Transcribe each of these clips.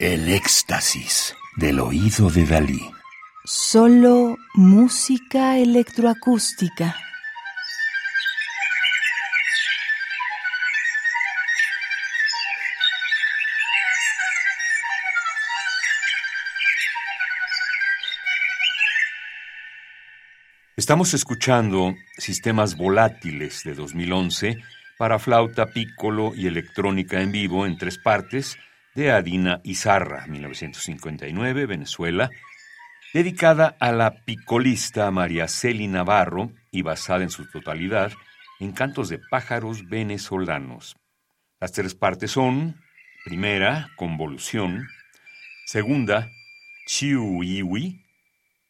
El éxtasis del oído de Dalí. Solo música electroacústica. Estamos escuchando Sistemas Volátiles de 2011 para flauta, pícolo y electrónica en vivo en tres partes de Adina Izarra, 1959, Venezuela, dedicada a la picolista María Celi Navarro y basada en su totalidad en cantos de pájaros venezolanos. Las tres partes son, primera, convolución, segunda, chiuiwi,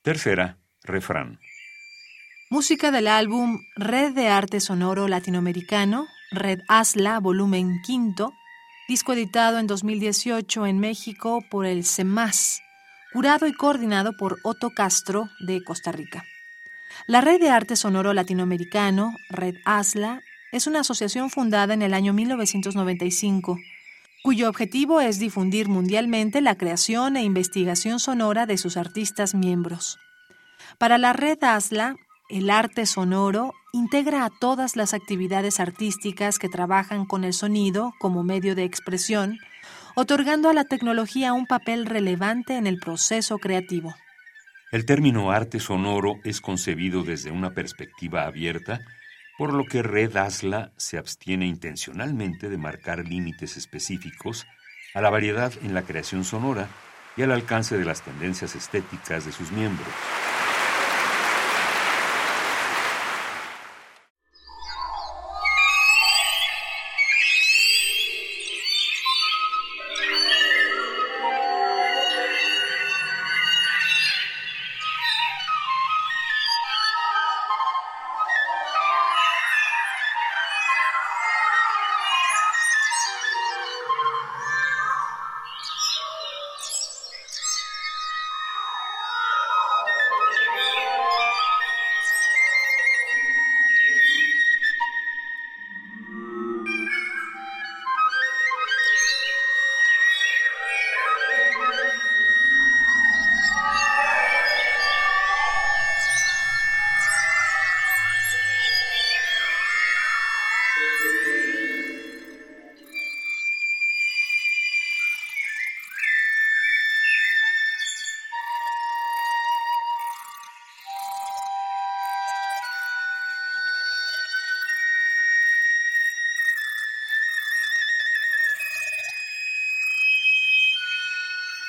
tercera, refrán. Música del álbum Red de Arte Sonoro Latinoamericano, Red ASLA, volumen quinto, disco editado en 2018 en México por el CEMAS, curado y coordinado por Otto Castro de Costa Rica. La Red de Arte Sonoro Latinoamericano, Red ASLA, es una asociación fundada en el año 1995, cuyo objetivo es difundir mundialmente la creación e investigación sonora de sus artistas miembros. Para la Red ASLA, el arte sonoro integra a todas las actividades artísticas que trabajan con el sonido como medio de expresión, otorgando a la tecnología un papel relevante en el proceso creativo. El término arte sonoro es concebido desde una perspectiva abierta, por lo que Red Asla se abstiene intencionalmente de marcar límites específicos a la variedad en la creación sonora y al alcance de las tendencias estéticas de sus miembros.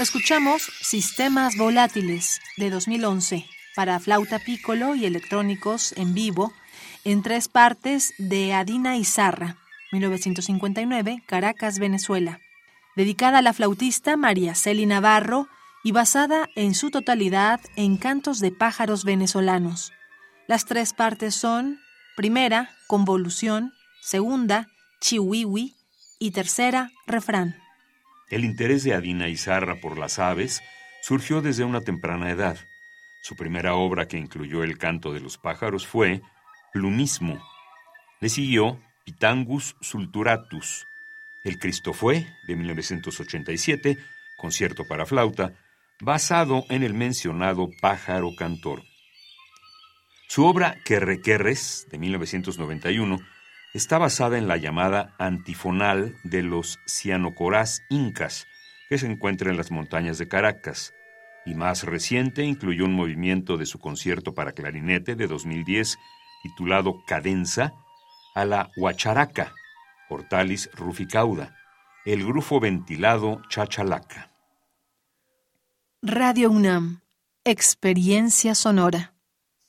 Escuchamos Sistemas Volátiles de 2011 para flauta pícolo y electrónicos en vivo en tres partes de Adina Izarra, 1959, Caracas, Venezuela, dedicada a la flautista María Celi Navarro y basada en su totalidad en cantos de pájaros venezolanos. Las tres partes son, primera, convolución, segunda, chihuihui y tercera, refrán. El interés de Adina Izarra por las aves surgió desde una temprana edad. Su primera obra que incluyó el canto de los pájaros fue Plumismo. Le siguió Pitangus sulturatus, El Cristo fue, de 1987, concierto para flauta, basado en el mencionado pájaro cantor. Su obra Querrequerres, de 1991, está basada en la llamada antifonal de los cianocorás incas, que se encuentra en las montañas de Caracas, y más reciente incluyó un movimiento de su concierto para clarinete de 2010 titulado Cadenza a la Huacharaca, Hortalis ruficauda, el grupo ventilado Chachalaca. Radio UNAM, Experiencia Sonora.